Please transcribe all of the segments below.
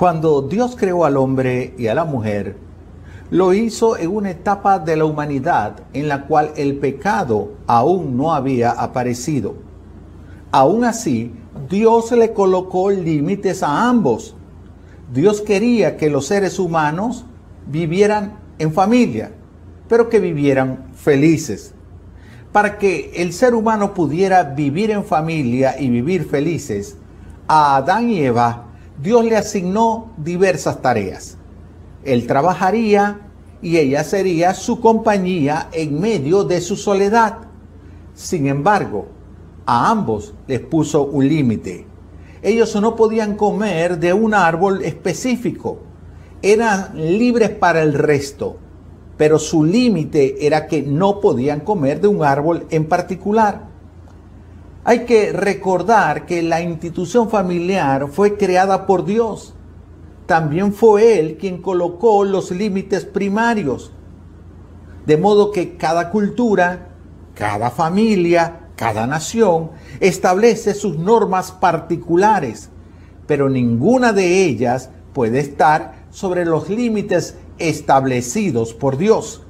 Cuando Dios creó al hombre y a la mujer, lo hizo en una etapa de la humanidad en la cual el pecado aún no había aparecido. Aún así, Dios le colocó límites a ambos. Dios quería que los seres humanos vivieran en familia, pero que vivieran felices. Para que el ser humano pudiera vivir en familia y vivir felices, a Adán y Eva Dios le asignó diversas tareas. Él trabajaría y ella sería su compañía en medio de su soledad. Sin embargo, a ambos les puso un límite. Ellos no podían comer de un árbol específico. Eran libres para el resto, pero su límite era que no podían comer de un árbol en particular. Hay que recordar que la institución familiar fue creada por Dios. También fue Él quien colocó los límites primarios. De modo que cada cultura, cada familia, cada nación establece sus normas particulares, pero ninguna de ellas puede estar sobre los límites establecidos por Dios.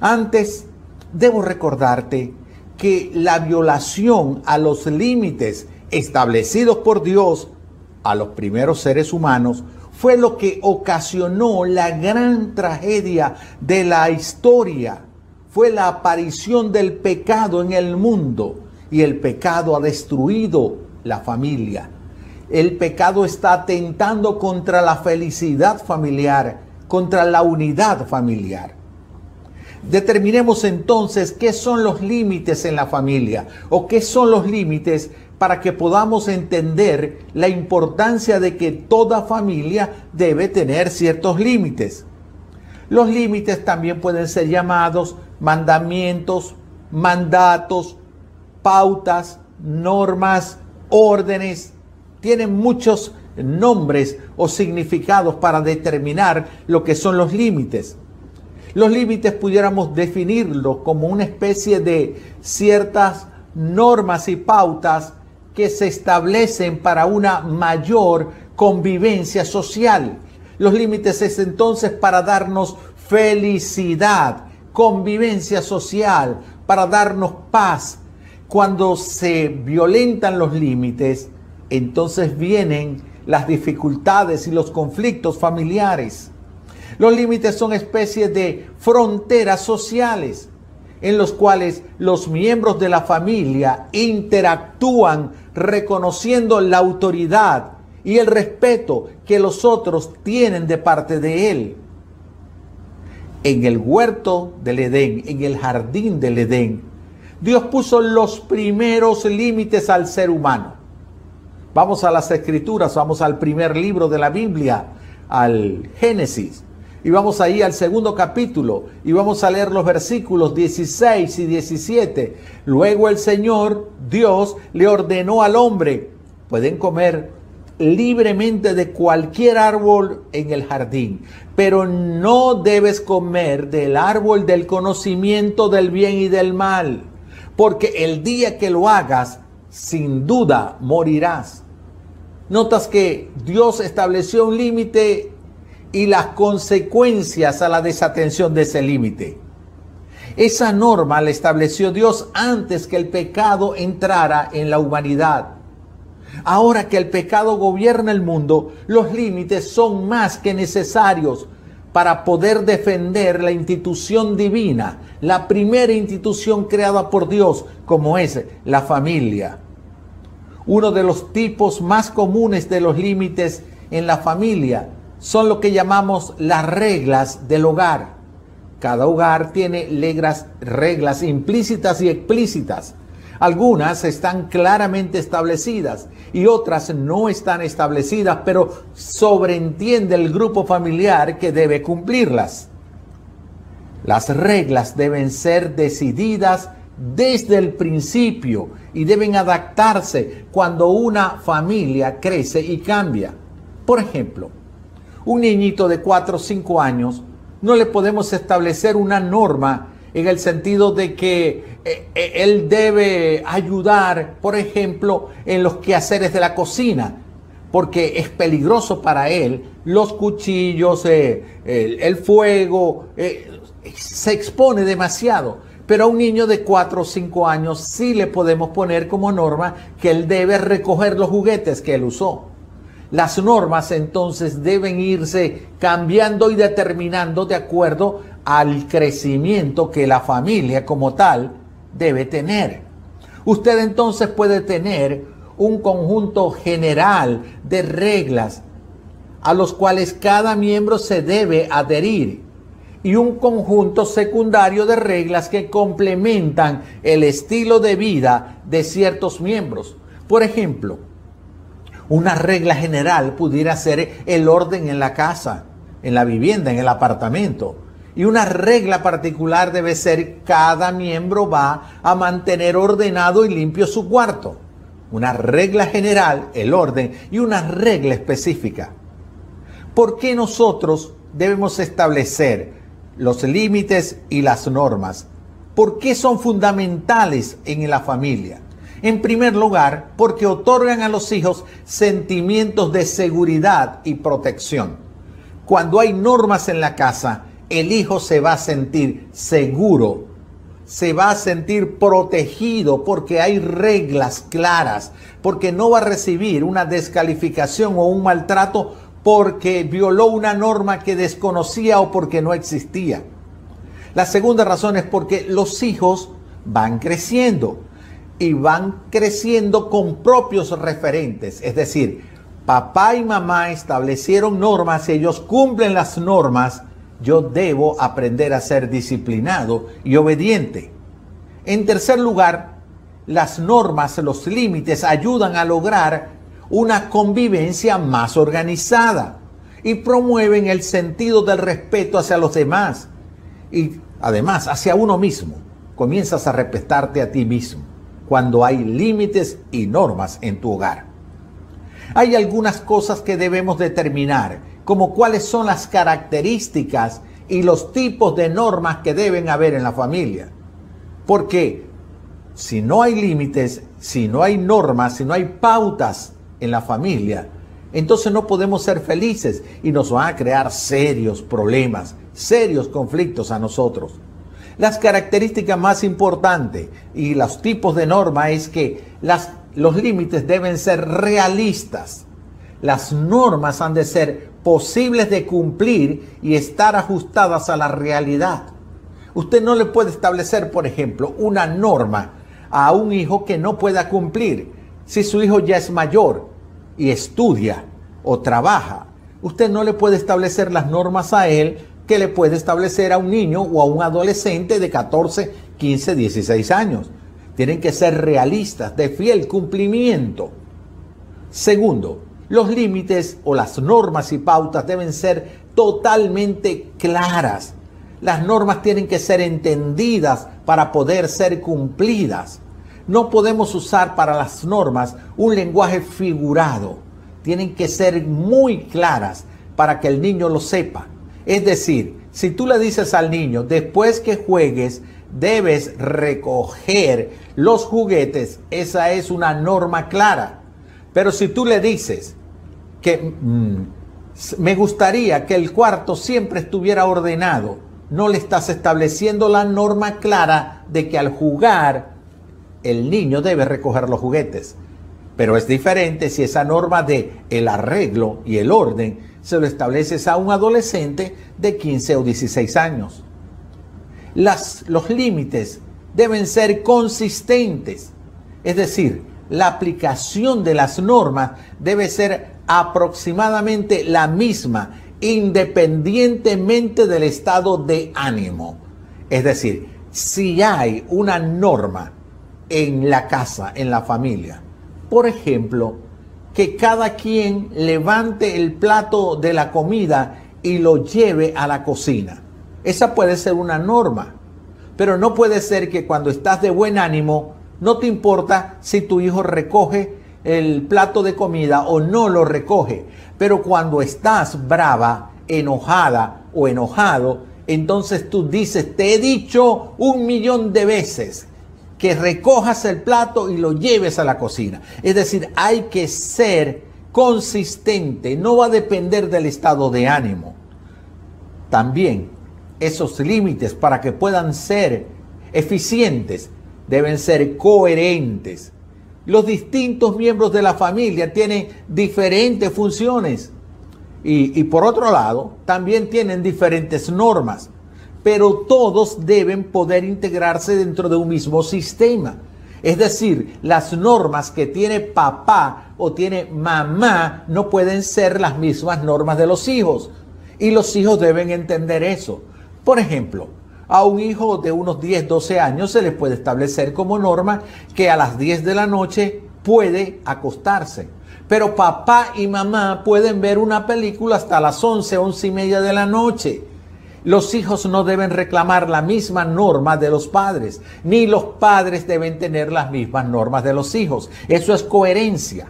Antes, debo recordarte que la violación a los límites establecidos por Dios a los primeros seres humanos fue lo que ocasionó la gran tragedia de la historia. Fue la aparición del pecado en el mundo y el pecado ha destruido la familia. El pecado está atentando contra la felicidad familiar, contra la unidad familiar. Determinemos entonces qué son los límites en la familia o qué son los límites para que podamos entender la importancia de que toda familia debe tener ciertos límites. Los límites también pueden ser llamados mandamientos, mandatos, pautas, normas, órdenes. Tienen muchos nombres o significados para determinar lo que son los límites. Los límites pudiéramos definirlos como una especie de ciertas normas y pautas que se establecen para una mayor convivencia social. Los límites es entonces para darnos felicidad, convivencia social, para darnos paz. Cuando se violentan los límites, entonces vienen las dificultades y los conflictos familiares. Los límites son especies de fronteras sociales en los cuales los miembros de la familia interactúan reconociendo la autoridad y el respeto que los otros tienen de parte de él. En el huerto del Edén, en el jardín del Edén, Dios puso los primeros límites al ser humano. Vamos a las escrituras, vamos al primer libro de la Biblia, al Génesis. Y vamos ahí al segundo capítulo y vamos a leer los versículos 16 y 17. Luego el Señor, Dios, le ordenó al hombre, pueden comer libremente de cualquier árbol en el jardín, pero no debes comer del árbol del conocimiento del bien y del mal, porque el día que lo hagas, sin duda morirás. Notas que Dios estableció un límite y las consecuencias a la desatención de ese límite. Esa norma la estableció Dios antes que el pecado entrara en la humanidad. Ahora que el pecado gobierna el mundo, los límites son más que necesarios para poder defender la institución divina, la primera institución creada por Dios, como es la familia. Uno de los tipos más comunes de los límites en la familia son lo que llamamos las reglas del hogar. Cada hogar tiene reglas, reglas implícitas y explícitas. Algunas están claramente establecidas y otras no están establecidas, pero sobreentiende el grupo familiar que debe cumplirlas. Las reglas deben ser decididas desde el principio y deben adaptarse cuando una familia crece y cambia. Por ejemplo, un niñito de 4 o 5 años, no le podemos establecer una norma en el sentido de que eh, eh, él debe ayudar, por ejemplo, en los quehaceres de la cocina, porque es peligroso para él los cuchillos, eh, el, fuego, se expone demasiado. Pero a un niño de 4 o 5 años sí le podemos poner como norma que él debe recoger los juguetes que él usó. Las normas entonces deben irse cambiando y determinando de acuerdo al crecimiento que la familia como tal debe tener. Usted entonces puede tener un conjunto general de reglas a los cuales cada miembro se debe adherir y un conjunto secundario de reglas que complementan el estilo de vida de ciertos miembros. Por ejemplo, una regla general pudiera ser el orden en la casa, en la vivienda, en el apartamento. Y una regla particular debe ser cada miembro va a mantener ordenado y limpio su cuarto. Una regla general, el orden, y una regla específica. ¿Por qué nosotros debemos establecer los límites y las normas. ¿Por qué son fundamentales en la familia? En primer lugar, porque otorgan a los hijos sentimientos de seguridad y protección. Cuando hay normas en la casa, el hijo se va a sentir seguro, se va a sentir protegido porque hay reglas claras, porque no va a recibir una descalificación o un maltrato porque violó una norma que desconocía o porque no existía. La segunda razón es porque los hijos van creciendo y van creciendo con propios referentes. Es decir, papá y mamá establecieron normas y ellos cumplen las normas. Yo debo aprender a ser disciplinado y obediente. En tercer lugar, las normas, los límites ayudan a lograr una convivencia más organizada y promueven el sentido del respeto hacia los demás y además hacia uno mismo. Comienzas a respetarte a ti mismo cuando hay límites y normas en tu hogar. Hay algunas cosas que debemos determinar, como cuáles son las características y los tipos de normas que deben haber en la familia. Porque si no hay límites, si no hay normas, si no hay pautas en la familia, entonces no podemos ser felices y nos van a crear serios problemas, serios conflictos a nosotros. Las características más importantes y los tipos de norma es que los límites deben ser realistas. Las normas han de ser posibles de cumplir y estar ajustadas a la realidad. Usted no le puede establecer, por ejemplo, una norma a un hijo que no pueda cumplir si su hijo ya es mayor y estudia o trabaja, usted no le puede establecer las normas a él que le puede establecer a un niño o a un adolescente de 14, 15, 16 años. Tienen que ser realistas, de fiel cumplimiento. Segundo, los límites o las normas y pautas deben ser totalmente claras. Las normas tienen que ser entendidas para poder ser cumplidas. No podemos usar para las normas un lenguaje figurado. Tienen que ser muy claras para que el niño lo sepa. Es decir, si tú le dices al niño, después que juegues, debes recoger los juguetes, esa es una norma clara. Pero si tú le dices que mm, me gustaría que el cuarto siempre estuviera ordenado, no le estás estableciendo la norma clara de que al jugar el niño debe recoger los juguetes. Pero es diferente si esa norma de el arreglo y el orden se lo estableces a un adolescente de 15 o 16 años. Las, los límites deben ser consistentes, es decir, la aplicación de las normas debe ser aproximadamente la misma, independientemente del estado de ánimo. Es decir, si hay una norma en la casa, en la familia. Por ejemplo, que cada quien levante el plato de la comida y lo lleve a la cocina. Esa puede ser una norma, pero no puede ser que cuando estás de buen ánimo no te importa si tu hijo recoge el plato de comida o no lo recoge, pero cuando estás brava, enojada o enojado, entonces tú dices, te he dicho un millón de veces que recojas el plato y lo lleves a la cocina. Es decir, hay que ser consistente, no va a depender del estado de ánimo. También esos límites para que puedan ser eficientes deben ser coherentes. Los distintos miembros de la familia tienen diferentes funciones y, por otro lado también tienen diferentes normas, pero todos deben poder integrarse dentro de un mismo sistema. Es decir, las normas que tiene papá o tiene mamá no pueden ser las mismas normas de los hijos. Y los hijos deben entender eso. Por ejemplo, a un hijo de unos 10, 12 años se le puede establecer como norma que a las 10 de la noche puede acostarse. Pero papá y mamá pueden ver una película hasta las 11, 11 y media de la noche. Los hijos no deben reclamar la misma norma de los padres, ni los padres deben tener las mismas normas de los hijos. Eso es coherencia.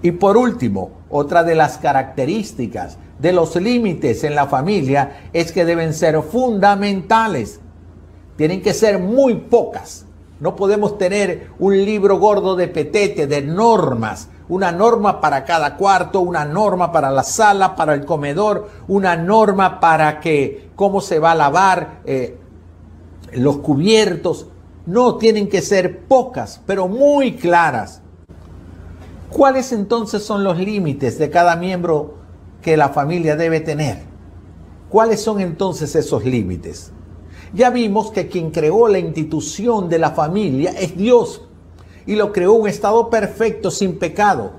Y por último, otra de las características de los límites en la familia es que deben ser fundamentales. Tienen que ser muy pocas. No podemos tener un libro gordo de petete, de normas, una norma para cada cuarto, una norma para la sala, para el comedor, una norma para que cómo se va a lavar eh, los cubiertos. No, tienen que ser pocas, pero muy claras. ¿Cuáles entonces son los límites de cada miembro que la familia debe tener? ¿Cuáles son entonces esos límites? Ya vimos que quien creó la institución de la familia es Dios y lo creó un estado perfecto sin pecado.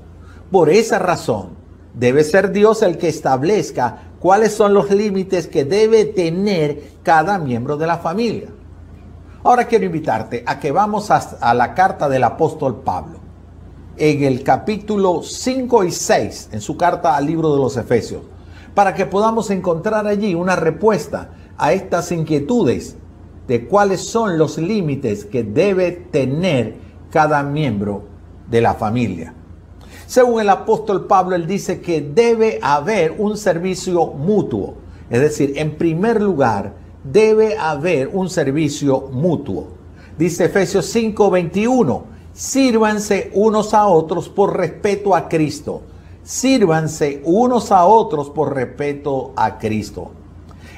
Por esa razón, debe ser Dios el que establezca cuáles son los límites que debe tener cada miembro de la familia. Ahora quiero invitarte a que vamos a, la carta del apóstol Pablo en el capítulo 5 y 6, en su carta al libro de los Efesios, para que podamos encontrar allí una respuesta a estas inquietudes de cuáles son los límites que debe tener cada miembro de la familia. Según el apóstol Pablo, él dice que debe haber un servicio mutuo. Es decir, en primer lugar, debe haber un servicio mutuo. Dice Efesios 5:21 Sírvanse unos a otros por respeto a Cristo. Sírvanse unos a otros por respeto a Cristo.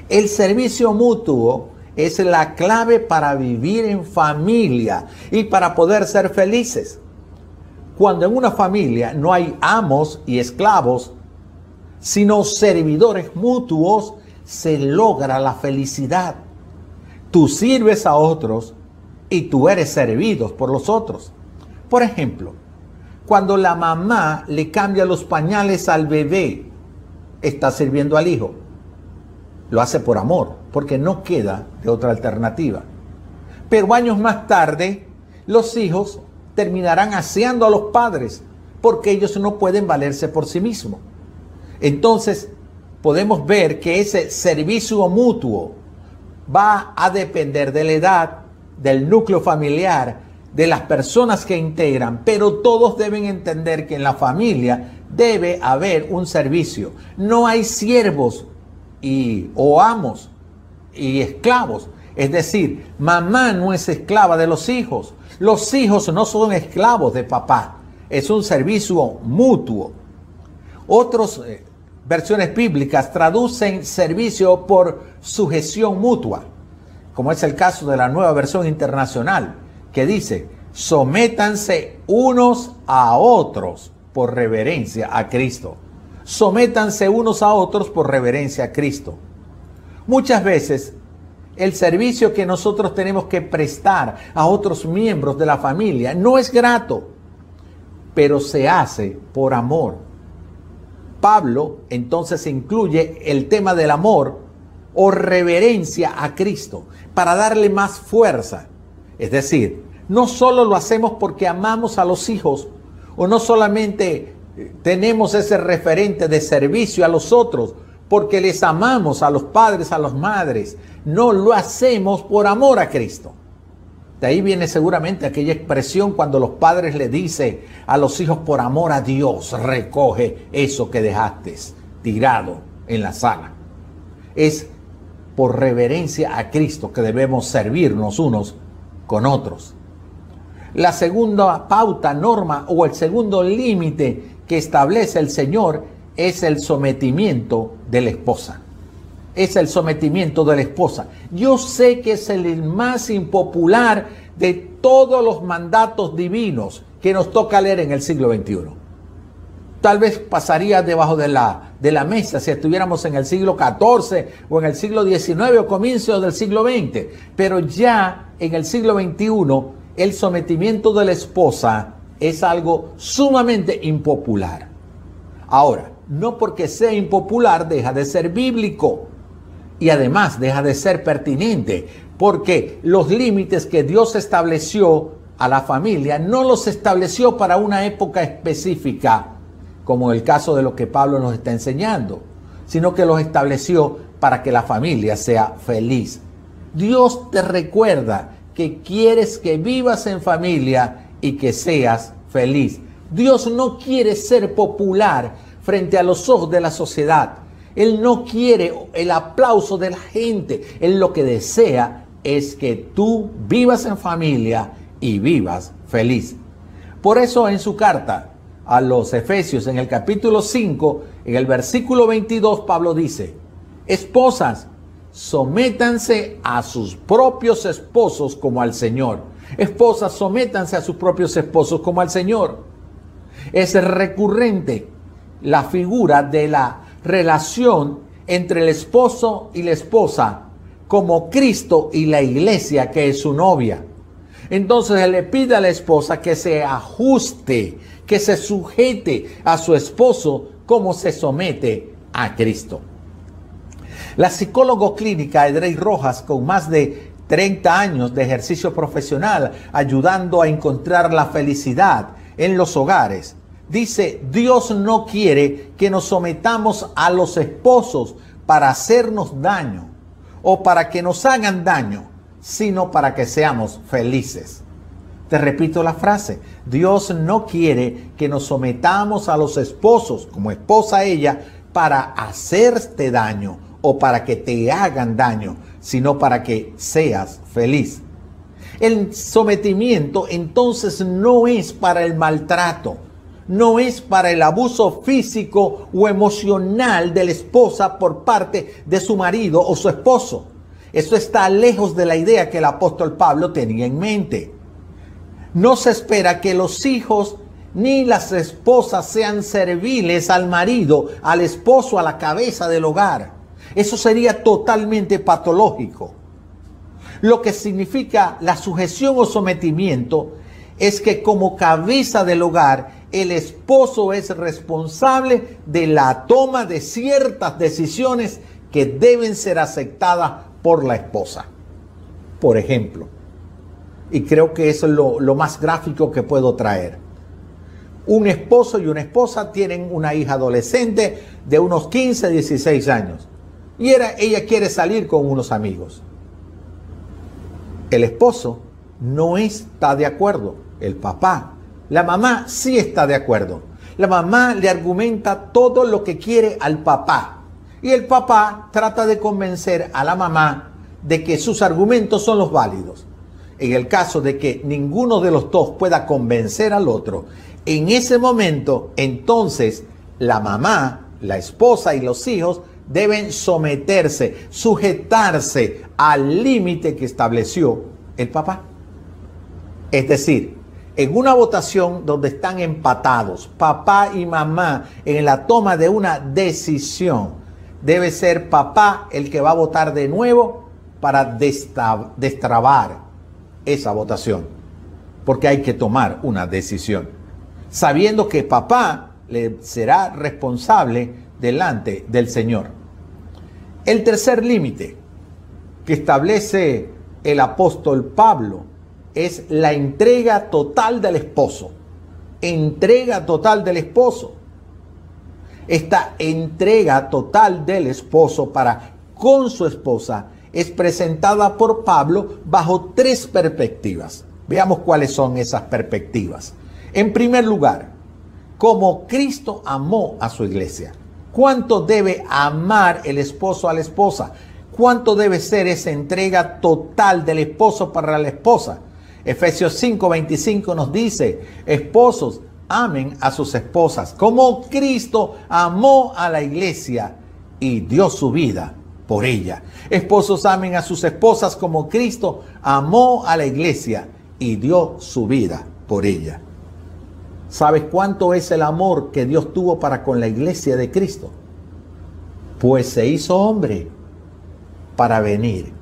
El servicio mutuo es la clave para vivir en familia y para poder ser felices. Cuando en una familia no hay amos y esclavos, sino servidores mutuos, se logra la felicidad. Tú sirves a otros y tú eres servido por los otros. Por ejemplo, cuando la mamá le cambia los pañales al bebé, está sirviendo al hijo. Lo hace por amor, porque no queda de otra alternativa. Pero años más tarde, los hijos terminarán aseando a los padres, porque ellos no pueden valerse por sí mismos. Entonces, podemos ver que ese servicio mutuo va a depender de la edad, del núcleo familiar de las personas que integran, pero todos deben entender que en la familia debe haber un servicio. No hay siervos y, o amos y esclavos. Es decir, mamá no es esclava de los hijos. Los hijos no son esclavos de papá. Es un servicio mutuo. Otras eh, versiones bíblicas traducen servicio por sujeción mutua, como es el caso de la nueva versión internacional que dice, sométanse unos a otros por reverencia a Cristo. Sométanse unos a otros por reverencia a Cristo. Muchas veces el servicio que nosotros tenemos que prestar a otros miembros de la familia no es grato, pero se hace por amor. Pablo entonces incluye el tema del amor o reverencia a Cristo para darle más fuerza es decir, no solo lo hacemos porque amamos a los hijos o no solamente tenemos ese referente de servicio a los otros porque les amamos a los padres, a las madres. No lo hacemos por amor a Cristo. De ahí viene seguramente aquella expresión cuando los padres le dicen a los hijos por amor a Dios, recoge eso que dejaste tirado en la sala. Es por reverencia a Cristo que debemos servirnos unos con otros. La segunda pauta, norma o el segundo límite que establece el Señor es el sometimiento de la esposa. Es el sometimiento de la esposa. Yo sé que es el más impopular de todos los mandatos divinos que nos toca leer en el siglo XXI. Tal vez pasaría debajo de la, de la mesa si estuviéramos en el siglo XIV o en el siglo XIX o comienzo del siglo XX. Pero ya en el siglo XXI el sometimiento de la esposa es algo sumamente impopular. Ahora, no porque sea impopular deja de ser bíblico y además deja de ser pertinente, porque los límites que Dios estableció a la familia no los estableció para una época específica, como el caso de lo que Pablo nos está enseñando, sino que los estableció para que la familia sea feliz. Dios te recuerda que quieres que vivas en familia y que seas feliz. Dios no quiere ser popular frente a los ojos de la sociedad. Él no quiere el aplauso de la gente. Él lo que desea es que tú vivas en familia y vivas feliz. Por eso en su carta a los Efesios en el capítulo 5, en el versículo 22, Pablo dice, esposas, sométanse a sus propios esposos como al Señor. Esposas, sométanse a sus propios esposos como al Señor. Es recurrente la figura de la relación entre el esposo y la esposa como Cristo y la iglesia que es su novia. Entonces él le pide a la esposa que se ajuste, que se sujete a su esposo como se somete a Cristo. La psicóloga clínica Edrey Rojas, con más de 30 años de ejercicio profesional, ayudando a encontrar la felicidad en los hogares, dice, Dios no quiere que nos sometamos a los esposos para hacernos daño o para que nos hagan daño, sino para que seamos felices. Te repito la frase, Dios no quiere que nos sometamos a los esposos como esposa ella para hacerte daño o para que te hagan daño, sino para que seas feliz. El sometimiento entonces no es para el maltrato, no es para el abuso físico o emocional de la esposa por parte de su marido o su esposo. Eso está lejos de la idea que el apóstol Pablo tenía en mente. No se espera que los hijos ni las esposas sean serviles al marido, al esposo, a la cabeza del hogar. Eso sería totalmente patológico. Lo que significa la sujeción o sometimiento es que como cabeza del hogar, el esposo es responsable de la toma de ciertas decisiones que deben ser aceptadas por la esposa. Por ejemplo, y creo que eso es lo, lo más gráfico que puedo traer. Un esposo y una esposa tienen una hija adolescente de unos 15, 16 años y era, ella quiere salir con unos amigos. El esposo no está de acuerdo, el papá. La mamá sí está de acuerdo. La mamá le argumenta todo lo que quiere al papá. Y el papá trata de convencer a la mamá de que sus argumentos son los válidos. En el caso de que ninguno de los dos pueda convencer al otro, en ese momento, entonces, la mamá, la esposa y los hijos deben someterse, sujetarse al límite que estableció el papá. Es decir, en una votación donde están empatados papá y mamá en la toma de una decisión, debe ser papá el que va a votar de nuevo para destrabar esa votación, porque hay que tomar una decisión, sabiendo que papá le será responsable delante del Señor. El tercer límite que establece el apóstol Pablo es la entrega total del esposo. Entrega total del esposo. Esta entrega total del esposo para con su esposa es presentada por Pablo bajo tres perspectivas. Veamos cuáles son esas perspectivas. En primer lugar, como Cristo amó a su iglesia. ¿Cuánto debe amar el esposo a la esposa? ¿Cuánto debe ser esa entrega total del esposo para la esposa? Efesios 5:25 nos dice, esposos, amen a sus esposas, como Cristo amó a la iglesia y dio su vida por ella. Esposos amen a sus esposas como Cristo amó a la iglesia y dio su vida por ella. ¿Sabes cuánto es el amor que Dios tuvo para con la iglesia de Cristo? Pues se hizo hombre para venir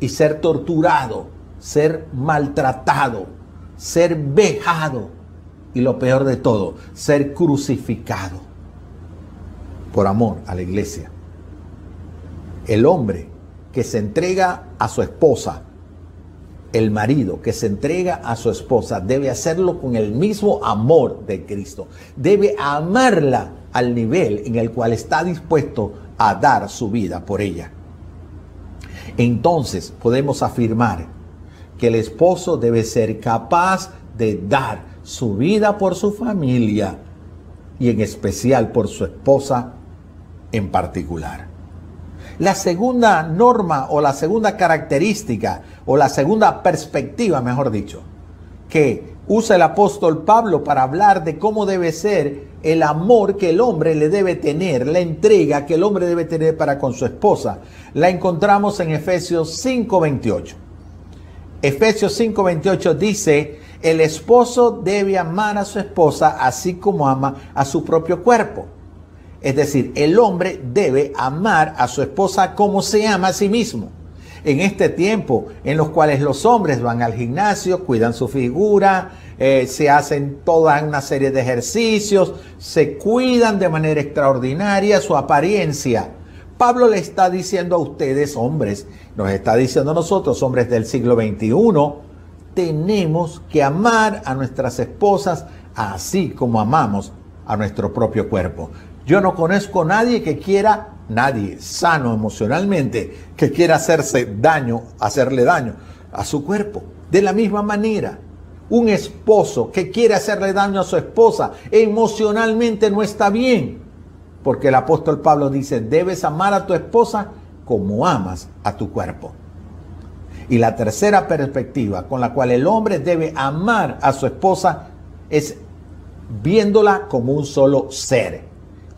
y ser torturado, ser maltratado, ser vejado y lo peor de todo, ser crucificado por amor a la iglesia. El hombre que se entrega a su esposa, el marido que se entrega a su esposa, debe hacerlo con el mismo amor de Cristo. Debe amarla al nivel en el cual está dispuesto a dar su vida por ella. Entonces podemos afirmar que el esposo debe ser capaz de dar su vida por su familia y en especial por su esposa en particular. La segunda norma o la segunda característica o la segunda perspectiva, mejor dicho, que usa el apóstol Pablo para hablar de cómo debe ser el amor que el hombre le debe tener, la entrega que el hombre debe tener para con su esposa, la encontramos en Efesios 5:28. Efesios 5:28 dice, el esposo debe amar a su esposa así como ama a su propio cuerpo. Es decir, el hombre debe amar a su esposa como se ama a sí mismo. En este tiempo en los cuales los hombres van al gimnasio, cuidan su figura, eh, se hacen toda una serie de ejercicios, se cuidan de manera extraordinaria su apariencia. Pablo le está diciendo a ustedes, hombres, nos está diciendo a nosotros, hombres del siglo XXI, tenemos que amar a nuestras esposas así como amamos a nuestro propio cuerpo. Yo no conozco a nadie que quiera, nadie sano emocionalmente, que quiera hacerse daño, hacerle daño a su cuerpo. De la misma manera, un esposo que quiere hacerle daño a su esposa emocionalmente no está bien. Porque el apóstol Pablo dice, debes amar a tu esposa como amas a tu cuerpo. Y la tercera perspectiva con la cual el hombre debe amar a su esposa es viéndola como un solo ser,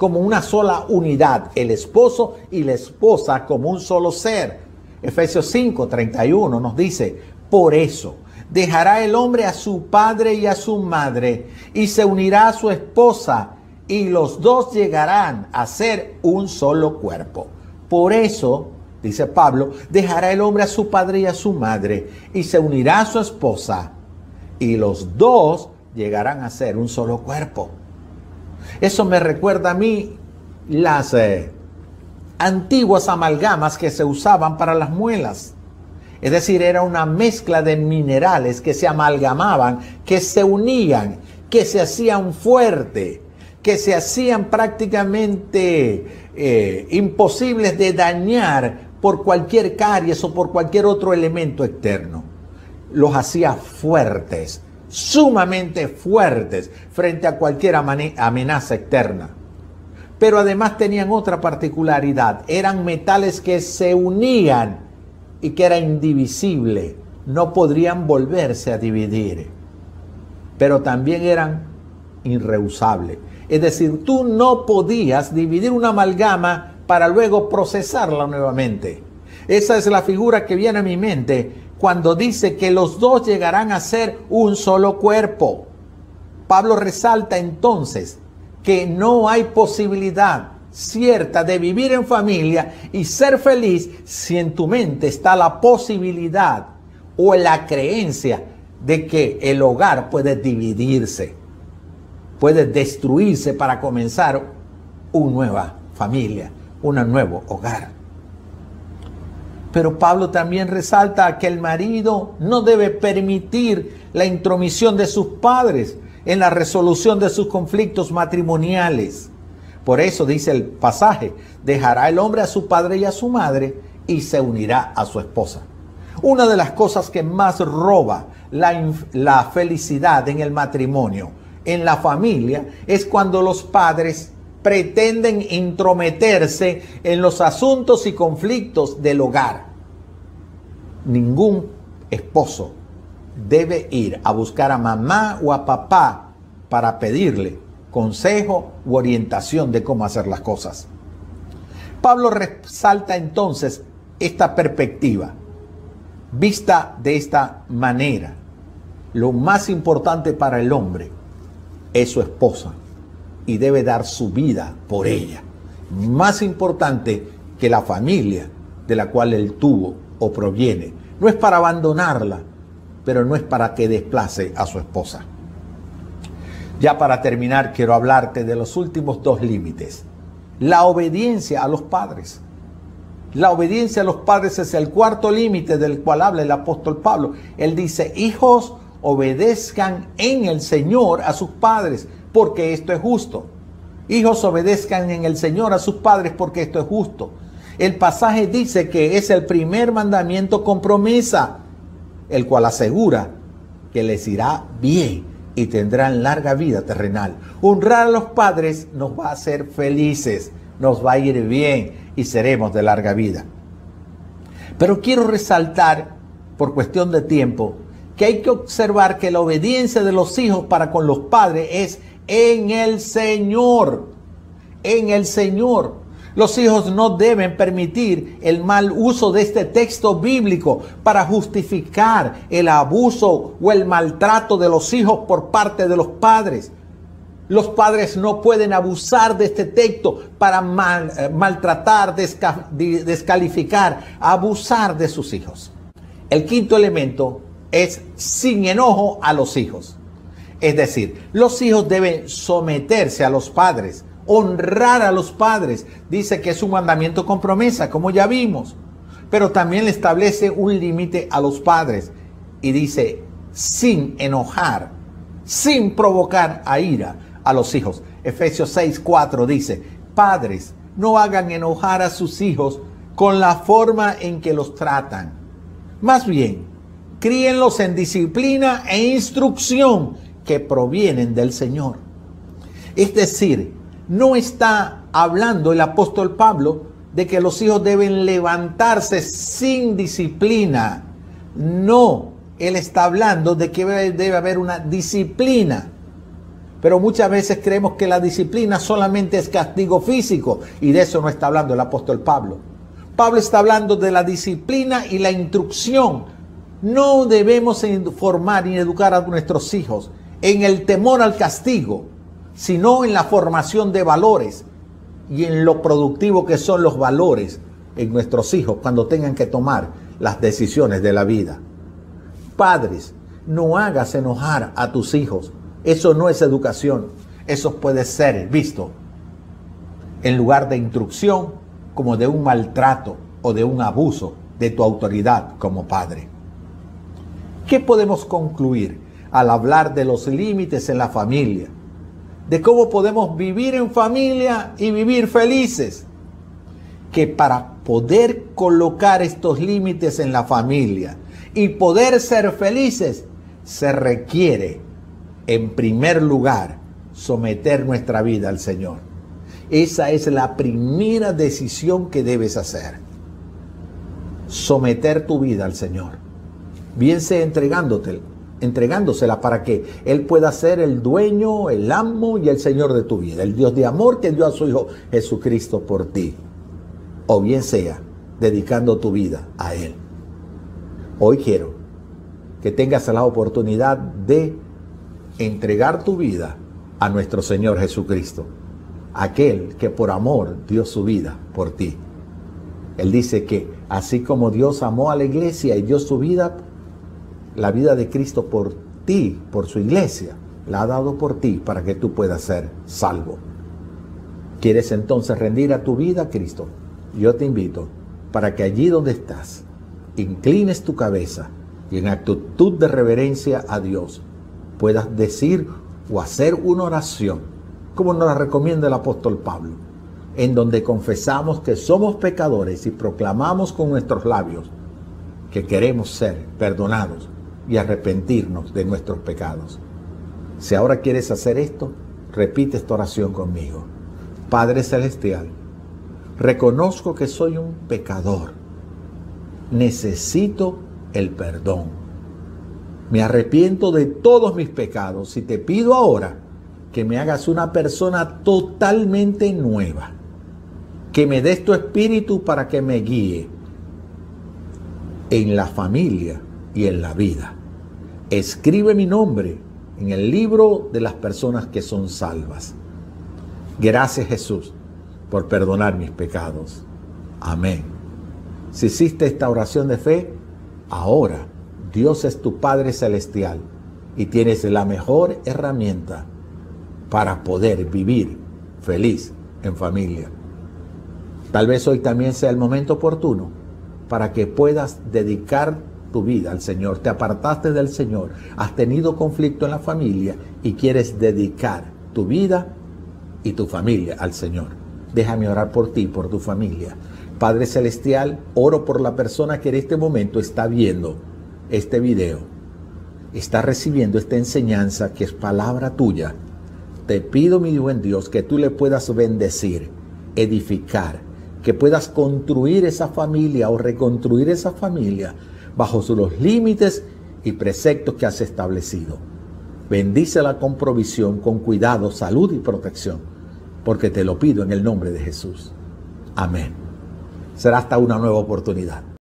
como una sola unidad, el esposo y la esposa como un solo ser. Efesios 5, 31 nos dice, por eso dejará el hombre a su padre y a su madre y se unirá a su esposa y los dos llegarán a ser un solo cuerpo. Por eso, dice Pablo, dejará el hombre a su padre y a su madre y se unirá a su esposa y los dos llegarán a ser un solo cuerpo. Eso me recuerda a mí las eh, antiguas amalgamas que se usaban para las muelas. Es decir, era una mezcla de minerales que se amalgamaban, que se unían, que se hacían fuerte, que se hacían prácticamente eh, imposibles de dañar por cualquier caries o por cualquier otro elemento externo. Los hacía fuertes, sumamente fuertes frente a cualquier amenaza externa. Pero además tenían otra particularidad, eran metales que se unían y que era indivisible, no podrían volverse a dividir, pero también eran irreusables. Es decir, tú no podías dividir una amalgama para luego procesarla nuevamente. Esa es la figura que viene a mi mente cuando dice que los dos llegarán a ser un solo cuerpo. Pablo resalta entonces que no hay posibilidad cierta de vivir en familia y ser feliz si en tu mente está la posibilidad o la creencia de que el hogar puede dividirse, puede destruirse para comenzar una nueva familia, un nuevo hogar. Pero Pablo también resalta que el marido no debe permitir la intromisión de sus padres en la resolución de sus conflictos matrimoniales. Por eso dice el pasaje, dejará el hombre a su padre y a su madre y se unirá a su esposa. Una de las cosas que más roba la, la felicidad en el matrimonio, en la familia, es cuando los padres pretenden intrometerse en los asuntos y conflictos del hogar. Ningún esposo debe ir a buscar a mamá o a papá para pedirle consejo u orientación de cómo hacer las cosas. Pablo resalta entonces esta perspectiva, vista de esta manera. Lo más importante para el hombre es su esposa y debe dar su vida por ella. Más importante que la familia de la cual él tuvo o proviene. No es para abandonarla, pero no es para que desplace a su esposa. Ya para terminar, quiero hablarte de los últimos dos límites. La obediencia a los padres. La obediencia a los padres es el cuarto límite del cual habla el apóstol Pablo. Él dice, hijos, obedezcan en el Señor a sus padres, porque esto es justo. Hijos, obedezcan en el Señor a sus padres, porque esto es justo. El pasaje dice que es el primer mandamiento con promesa, el cual asegura que les irá bien y tendrán larga vida terrenal. Honrar a los padres nos va a hacer felices, nos va a ir bien y seremos de larga vida. Pero quiero resaltar, por cuestión de tiempo, que hay que observar que la obediencia de los hijos para con los padres es en el Señor. En el Señor. Los hijos no deben permitir el mal uso de este texto bíblico para justificar el abuso o el maltrato de los hijos por parte de los padres. Los padres no pueden abusar de este texto para eh, maltratar, descalificar, abusar de sus hijos. El quinto elemento es sin enojo a los hijos. Es decir, los hijos deben someterse a los padres honrar a los padres. Dice que es un mandamiento con promesa, como ya vimos. Pero también le establece un límite a los padres. Y dice, sin enojar, sin provocar a ira a los hijos. Efesios 6, 4 dice, padres, no hagan enojar a sus hijos con la forma en que los tratan. Más bien, críenlos en disciplina e instrucción que provienen del Señor. Es decir, no está hablando el apóstol Pablo de que los hijos deben levantarse sin disciplina. No, él está hablando de que debe haber una disciplina. Pero muchas veces creemos que la disciplina solamente es castigo físico y de eso no está hablando el apóstol Pablo. Pablo está hablando de la disciplina y la instrucción. No debemos formar y educar a nuestros hijos en el temor al castigo, sino en la formación de valores y en lo productivo que son los valores en nuestros hijos cuando tengan que tomar las decisiones de la vida. Padres, no hagas enojar a tus hijos. Eso no es educación. Eso puede ser visto en lugar de instrucción como de un maltrato o de un abuso de tu autoridad como padre. ¿Qué podemos concluir al hablar de los límites en la familia? de cómo podemos vivir en familia y vivir felices. Que para poder colocar estos límites en la familia y poder ser felices, se requiere, en primer lugar, someter nuestra vida al Señor. Esa es la primera decisión que debes hacer. Someter tu vida al Señor. Bien sea entregándote entregándosela para que Él pueda ser el dueño, el amo y el Señor de tu vida, el Dios de amor que dio a su Hijo Jesucristo por ti. O bien sea, dedicando tu vida a Él. Hoy quiero que tengas la oportunidad de entregar tu vida a nuestro Señor Jesucristo, aquel que por amor dio su vida por ti. Él dice que así como Dios amó a la iglesia y dio su vida la vida de Cristo por ti, por su iglesia, la ha dado por ti para que tú puedas ser salvo. ¿Quieres entonces rendir a tu vida a Cristo? Yo te invito para que allí donde estás, inclines tu cabeza y en actitud de reverencia a Dios puedas decir o hacer una oración, como nos la recomienda el apóstol Pablo, en donde confesamos que somos pecadores y proclamamos con nuestros labios que queremos ser perdonados y arrepentirnos de nuestros pecados. Si ahora quieres hacer esto, repite esta oración conmigo. Padre Celestial, reconozco que soy un pecador. Necesito el perdón. Me arrepiento de todos mis pecados y te pido ahora que me hagas una persona totalmente nueva. Que me des tu espíritu para que me guíe en la familia y en la vida. Escribe mi nombre en el libro de las personas que son salvas. Gracias Jesús por perdonar mis pecados. Amén. Si hiciste esta oración de fe, ahora Dios es tu Padre Celestial y tienes la mejor herramienta para poder vivir feliz en familia. Tal vez hoy también sea el momento oportuno para que puedas dedicar tu vida al Señor. Te apartaste del Señor, has tenido conflicto en la familia y quieres dedicar tu vida y tu familia al Señor. Déjame orar por ti, por tu familia. Padre Celestial, oro por la persona que en este momento está viendo este video, está recibiendo esta enseñanza que es palabra tuya te pido, mi buen Dios, que tú le puedas bendecir, edificar, que puedas construir esa familia o reconstruir esa familia bajo los límites y preceptos que has establecido. Bendícela con provisión, con cuidado, salud y protección, porque te lo pido en el nombre de Jesús. Amén. Será hasta una nueva oportunidad.